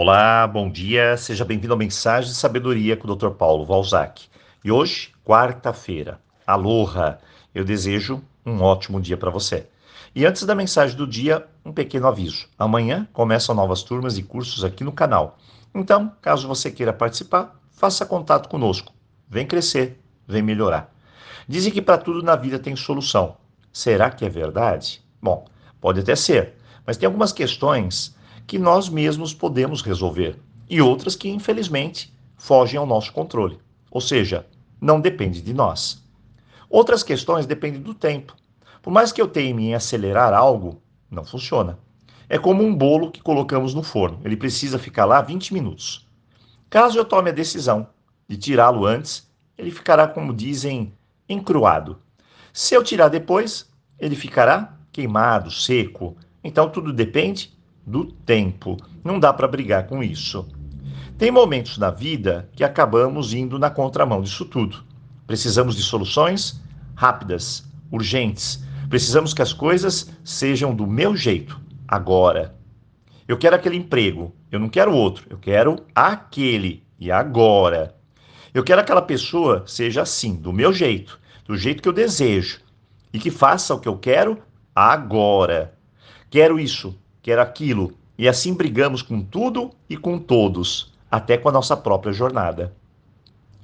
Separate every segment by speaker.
Speaker 1: Olá, bom dia, seja bem-vindo ao Mensagem de Sabedoria com o Dr. Paulo Valzac. E hoje, quarta-feira, aloha, eu desejo um ótimo dia para você. E antes da mensagem do dia, um pequeno aviso. Amanhã começam novas turmas e cursos aqui no canal. Então, caso você queira participar, faça contato conosco. Vem crescer, vem melhorar. Dizem que para tudo na vida tem solução. Será que é verdade? Bom, pode até ser, mas tem algumas questões que nós mesmos podemos resolver e outras que, infelizmente, fogem ao nosso controle, ou seja, não depende de nós. Outras questões dependem do tempo. Por mais que eu teime em acelerar algo, não funciona. É como um bolo que colocamos no forno, ele precisa ficar lá 20 minutos. Caso eu tome a decisão de tirá-lo antes, ele ficará, como dizem, encruado. Se eu tirar depois, ele ficará queimado, seco. Então tudo depende do tempo. Não dá para brigar com isso. Tem momentos na vida que acabamos indo na contramão disso tudo. Precisamos de soluções rápidas, urgentes. Precisamos que as coisas sejam do meu jeito, agora. Eu quero aquele emprego, eu não quero outro, eu quero aquele e agora. Eu quero aquela pessoa seja assim, do meu jeito, do jeito que eu desejo e que faça o que eu quero agora. Quero isso, quero aquilo, e assim brigamos com tudo e com todos, até com a nossa própria jornada.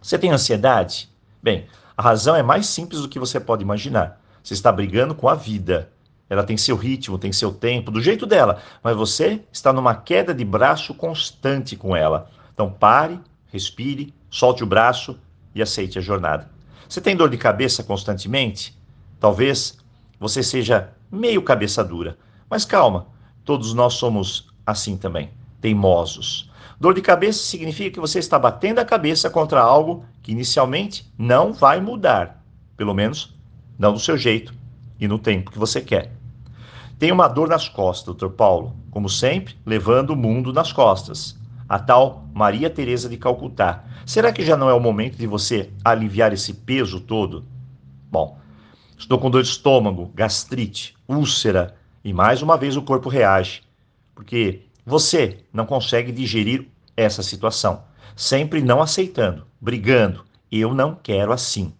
Speaker 1: Você tem ansiedade? Bem, a razão é mais simples do que você pode imaginar. Você está brigando com a vida. Ela tem seu ritmo, tem seu tempo, do jeito dela, mas você está numa queda de braço constante com ela. Então pare, respire, solte o braço e aceite a jornada. Você tem dor de cabeça constantemente? Talvez você seja meio cabeça dura, mas calma, Todos nós somos assim também, teimosos. Dor de cabeça significa que você está batendo a cabeça contra algo que inicialmente não vai mudar, pelo menos não do seu jeito e no tempo que você quer. Tem uma dor nas costas, doutor Paulo, como sempre, levando o mundo nas costas. A tal Maria Teresa de Calcutá. Será que já não é o momento de você aliviar esse peso todo? Bom, estou com dor de estômago, gastrite, úlcera, e mais uma vez o corpo reage, porque você não consegue digerir essa situação, sempre não aceitando, brigando. Eu não quero assim.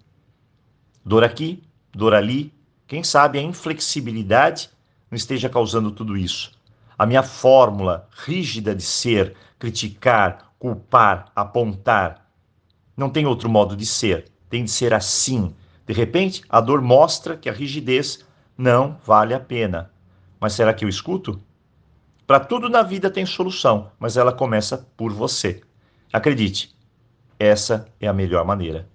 Speaker 1: Dor aqui, dor ali, quem sabe a inflexibilidade não esteja causando tudo isso. A minha fórmula rígida de ser, criticar, culpar, apontar, não tem outro modo de ser, tem de ser assim. De repente, a dor mostra que a rigidez não vale a pena. Mas será que eu escuto? Para tudo na vida tem solução, mas ela começa por você. Acredite, essa é a melhor maneira.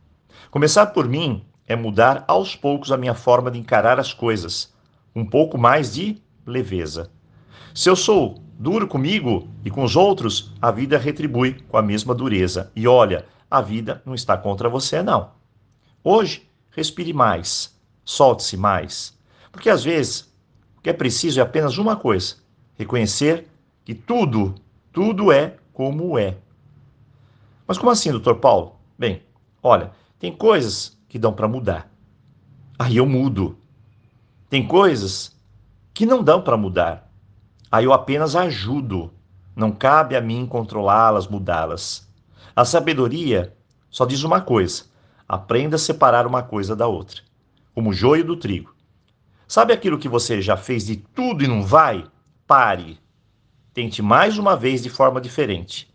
Speaker 1: Começar por mim é mudar aos poucos a minha forma de encarar as coisas, um pouco mais de leveza. Se eu sou duro comigo e com os outros, a vida retribui com a mesma dureza. E olha, a vida não está contra você, não. Hoje, respire mais, solte-se mais. Porque às vezes o que é preciso é apenas uma coisa: reconhecer que tudo, tudo é como é. Mas como assim, doutor Paulo? Bem, olha, tem coisas que dão para mudar. Aí eu mudo. Tem coisas que não dão para mudar. Aí eu apenas ajudo. Não cabe a mim controlá-las, mudá-las. A sabedoria só diz uma coisa: aprenda a separar uma coisa da outra, como o joio do trigo. Sabe aquilo que você já fez de tudo e não vai? Pare. Tente mais uma vez de forma diferente.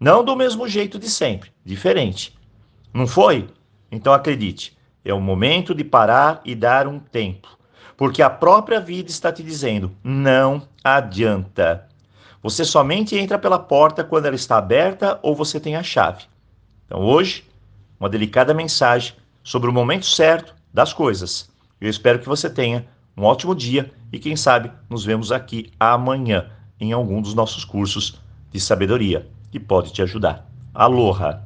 Speaker 1: Não do mesmo jeito de sempre, diferente. Não foi? Então acredite, é o momento de parar e dar um tempo. Porque a própria vida está te dizendo: não adianta. Você somente entra pela porta quando ela está aberta ou você tem a chave. Então hoje, uma delicada mensagem sobre o momento certo das coisas. Eu espero que você tenha um ótimo dia e quem sabe nos vemos aqui amanhã em algum dos nossos cursos de sabedoria que pode te ajudar. Aloha!